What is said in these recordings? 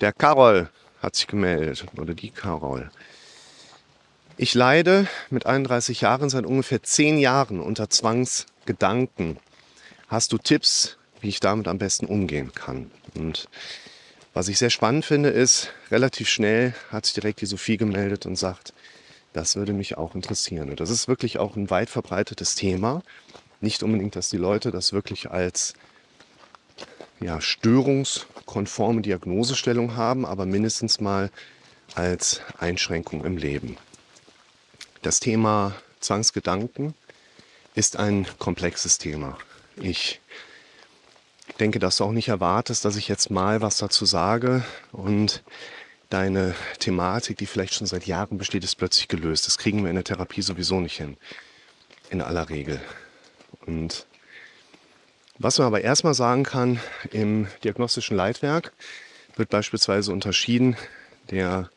Der Carol hat sich gemeldet oder die Carol. Ich leide mit 31 Jahren seit ungefähr 10 Jahren unter Zwangsgedanken. Hast du Tipps, wie ich damit am besten umgehen kann? Und was ich sehr spannend finde, ist, relativ schnell hat sich direkt die Sophie gemeldet und sagt, das würde mich auch interessieren. Und das ist wirklich auch ein weit verbreitetes Thema. Nicht unbedingt, dass die Leute das wirklich als ja, störungskonforme Diagnosestellung haben, aber mindestens mal als Einschränkung im Leben. Das Thema Zwangsgedanken ist ein komplexes Thema. Ich denke, dass du auch nicht erwartest, dass ich jetzt mal was dazu sage und deine Thematik, die vielleicht schon seit Jahren besteht, ist plötzlich gelöst. Das kriegen wir in der Therapie sowieso nicht hin. In aller Regel. Und was man aber erstmal sagen kann, im diagnostischen Leitwerk wird beispielsweise unterschieden der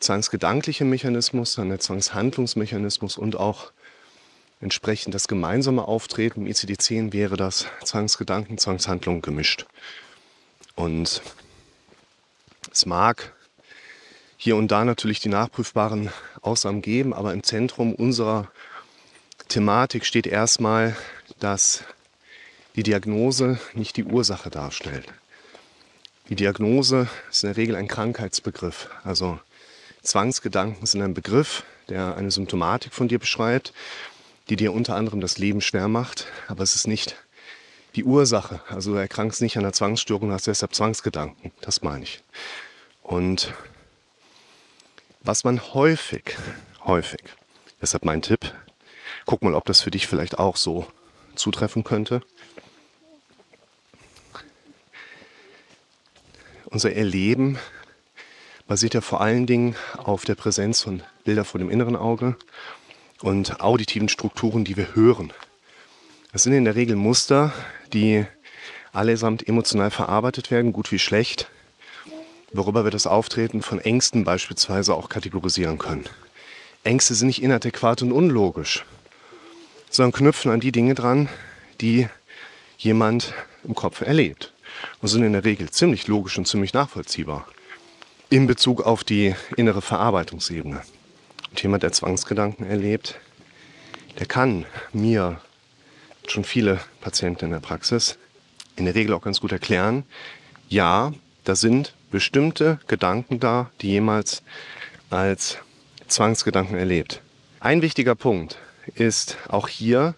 zwangsgedankliche Mechanismus, dann der Zwangshandlungsmechanismus und auch entsprechend das gemeinsame Auftreten im ICD-10 wäre das Zwangsgedanken, Zwangshandlung gemischt. Und es mag hier und da natürlich die nachprüfbaren Aussagen geben, aber im Zentrum unserer Thematik steht erstmal, dass die Diagnose nicht die Ursache darstellt. Die Diagnose ist in der Regel ein Krankheitsbegriff. Also Zwangsgedanken sind ein Begriff, der eine Symptomatik von dir beschreibt, die dir unter anderem das Leben schwer macht, aber es ist nicht die Ursache. Also du erkrankst nicht an einer Zwangsstörung, hast deshalb Zwangsgedanken. Das meine ich. Und was man häufig, häufig, deshalb mein Tipp, guck mal, ob das für dich vielleicht auch so zutreffen könnte. Unser Erleben basiert ja vor allen Dingen auf der Präsenz von Bildern vor dem inneren Auge und auditiven Strukturen, die wir hören. Das sind in der Regel Muster, die allesamt emotional verarbeitet werden, gut wie schlecht, worüber wir das Auftreten von Ängsten beispielsweise auch kategorisieren können. Ängste sind nicht inadäquat und unlogisch, sondern knüpfen an die Dinge dran, die jemand im Kopf erlebt. Und sind in der Regel ziemlich logisch und ziemlich nachvollziehbar in Bezug auf die innere Verarbeitungsebene. Und jemand, der Zwangsgedanken erlebt, der kann mir schon viele Patienten in der Praxis in der Regel auch ganz gut erklären, ja, da sind bestimmte Gedanken da, die jemals als Zwangsgedanken erlebt. Ein wichtiger Punkt ist auch hier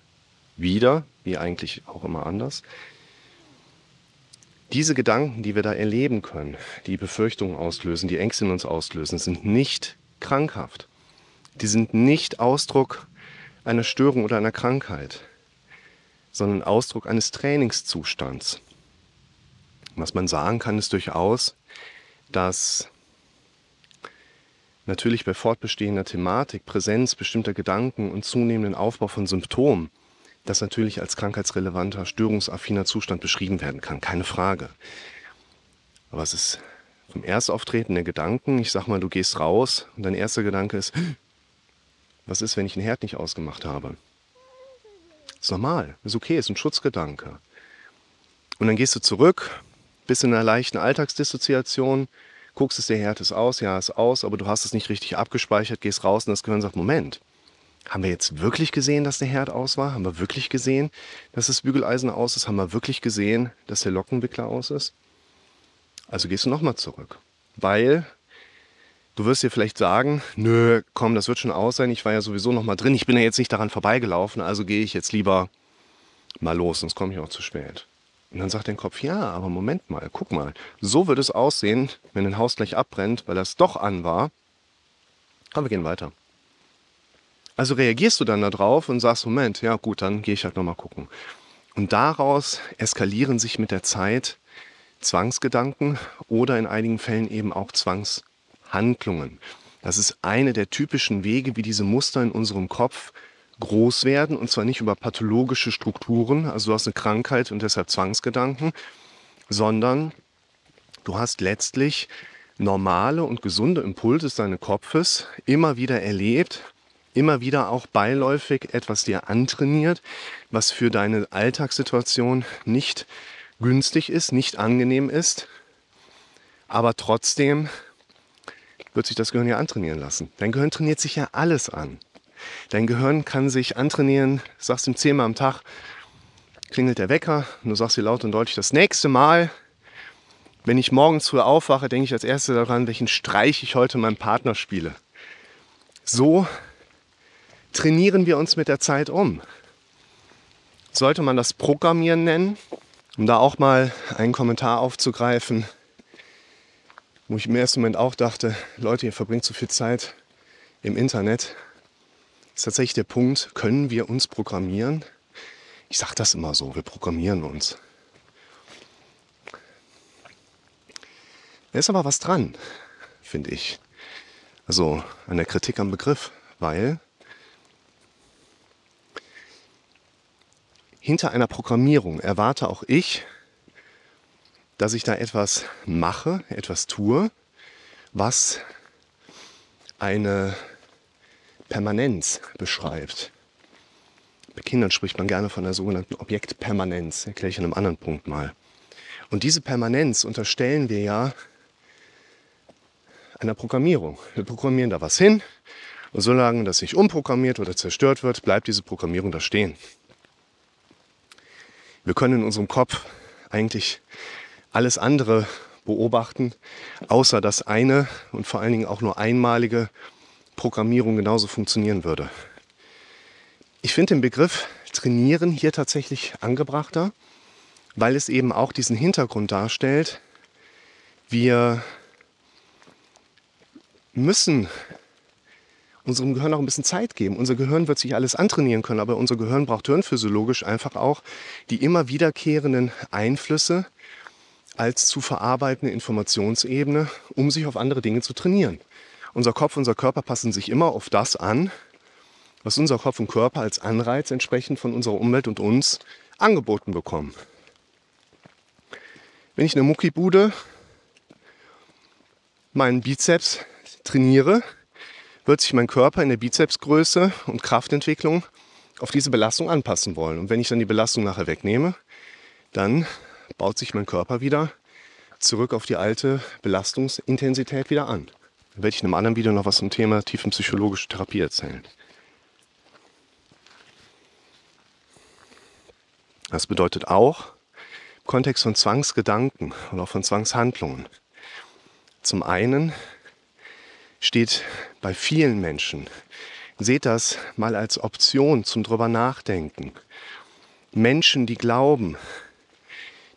wieder, wie eigentlich auch immer anders, diese Gedanken, die wir da erleben können, die Befürchtungen auslösen, die Ängste in uns auslösen, sind nicht krankhaft. Die sind nicht Ausdruck einer Störung oder einer Krankheit, sondern Ausdruck eines Trainingszustands. Was man sagen kann, ist durchaus, dass natürlich bei fortbestehender Thematik, Präsenz bestimmter Gedanken und zunehmenden Aufbau von Symptomen das natürlich als krankheitsrelevanter, störungsaffiner Zustand beschrieben werden kann, keine Frage. Aber es ist vom Erstauftreten der Gedanken, ich sag mal, du gehst raus und dein erster Gedanke ist, was ist, wenn ich den Herd nicht ausgemacht habe? Ist normal, ist okay, ist ein Schutzgedanke. Und dann gehst du zurück, bist in einer leichten Alltagsdissoziation, guckst es, der Herd ist aus, ja, ist aus, aber du hast es nicht richtig abgespeichert, gehst raus und das Gehirn sagt, Moment, haben wir jetzt wirklich gesehen, dass der Herd aus war? Haben wir wirklich gesehen, dass das Bügeleisen aus ist? Haben wir wirklich gesehen, dass der Lockenwickler aus ist? Also gehst du nochmal zurück. Weil du wirst dir vielleicht sagen, nö, komm, das wird schon aus sein. Ich war ja sowieso nochmal drin. Ich bin ja jetzt nicht daran vorbeigelaufen. Also gehe ich jetzt lieber mal los, sonst komme ich auch zu spät. Und dann sagt dein Kopf, ja, aber Moment mal, guck mal. So wird es aussehen, wenn ein Haus gleich abbrennt, weil das doch an war. Aber wir gehen weiter. Also reagierst du dann darauf und sagst, Moment, ja gut, dann gehe ich halt nochmal gucken. Und daraus eskalieren sich mit der Zeit Zwangsgedanken oder in einigen Fällen eben auch Zwangshandlungen. Das ist eine der typischen Wege, wie diese Muster in unserem Kopf groß werden und zwar nicht über pathologische Strukturen, also du hast eine Krankheit und deshalb Zwangsgedanken, sondern du hast letztlich normale und gesunde Impulse deines Kopfes immer wieder erlebt immer wieder auch beiläufig etwas dir antrainiert, was für deine Alltagssituation nicht günstig ist, nicht angenehm ist. Aber trotzdem wird sich das Gehirn ja antrainieren lassen. Dein Gehirn trainiert sich ja alles an. Dein Gehirn kann sich antrainieren, sagst ihm zehnmal am Tag, klingelt der Wecker und du sagst dir laut und deutlich, das nächste Mal, wenn ich morgens früh aufwache, denke ich als erstes daran, welchen Streich ich heute meinem Partner spiele. So trainieren wir uns mit der Zeit um. Sollte man das Programmieren nennen, um da auch mal einen Kommentar aufzugreifen, wo ich im ersten Moment auch dachte, Leute, ihr verbringt zu viel Zeit im Internet. Ist tatsächlich der Punkt, können wir uns programmieren? Ich sage das immer so, wir programmieren uns. Da ist aber was dran, finde ich. Also an der Kritik am Begriff, weil hinter einer Programmierung erwarte auch ich, dass ich da etwas mache, etwas tue, was eine Permanenz beschreibt. Bei Kindern spricht man gerne von der sogenannten Objektpermanenz. Erkläre ich an einem anderen Punkt mal. Und diese Permanenz unterstellen wir ja einer Programmierung. Wir programmieren da was hin und solange das nicht umprogrammiert oder zerstört wird, bleibt diese Programmierung da stehen. Wir können in unserem Kopf eigentlich alles andere beobachten, außer dass eine und vor allen Dingen auch nur einmalige Programmierung genauso funktionieren würde. Ich finde den Begriff trainieren hier tatsächlich angebrachter, weil es eben auch diesen Hintergrund darstellt. Wir müssen unserem Gehirn auch ein bisschen Zeit geben. Unser Gehirn wird sich alles antrainieren können, aber unser Gehirn braucht hirnphysiologisch einfach auch die immer wiederkehrenden Einflüsse als zu verarbeitende Informationsebene, um sich auf andere Dinge zu trainieren. Unser Kopf, unser Körper passen sich immer auf das an, was unser Kopf und Körper als Anreiz entsprechend von unserer Umwelt und uns angeboten bekommen. Wenn ich eine Muckibude meinen Bizeps trainiere, wird sich mein Körper in der Bizepsgröße und Kraftentwicklung auf diese Belastung anpassen wollen. Und wenn ich dann die Belastung nachher wegnehme, dann baut sich mein Körper wieder zurück auf die alte Belastungsintensität wieder an. Werde ich in einem anderen Video noch was zum Thema tiefenpsychologische Therapie erzählen. Das bedeutet auch im Kontext von Zwangsgedanken und auch von Zwangshandlungen. Zum einen steht bei vielen Menschen, seht das mal als Option zum drüber nachdenken. Menschen, die glauben,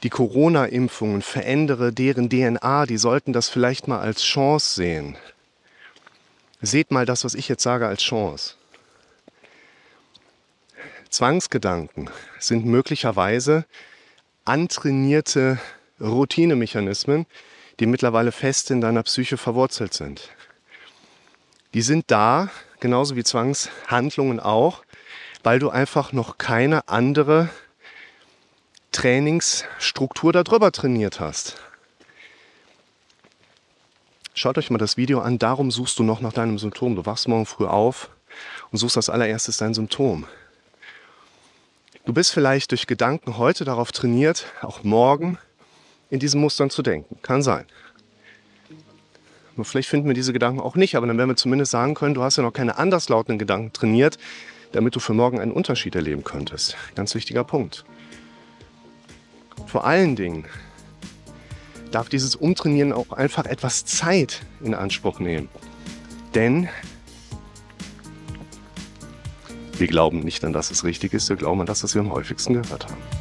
die Corona-Impfungen verändere deren DNA, die sollten das vielleicht mal als Chance sehen. Seht mal das, was ich jetzt sage, als Chance. Zwangsgedanken sind möglicherweise antrainierte Routinemechanismen, die mittlerweile fest in deiner Psyche verwurzelt sind. Die sind da, genauso wie Zwangshandlungen auch, weil du einfach noch keine andere Trainingsstruktur darüber trainiert hast. Schaut euch mal das Video an, darum suchst du noch nach deinem Symptom. Du wachst morgen früh auf und suchst als allererstes dein Symptom. Du bist vielleicht durch Gedanken heute darauf trainiert, auch morgen in diesen Mustern zu denken. Kann sein. Nur vielleicht finden wir diese Gedanken auch nicht, aber dann werden wir zumindest sagen können, du hast ja noch keine anderslautenden Gedanken trainiert, damit du für morgen einen Unterschied erleben könntest. Ganz wichtiger Punkt. Vor allen Dingen darf dieses Umtrainieren auch einfach etwas Zeit in Anspruch nehmen. Denn wir glauben nicht an das, was richtig ist, wir glauben an das, was wir am häufigsten gehört haben.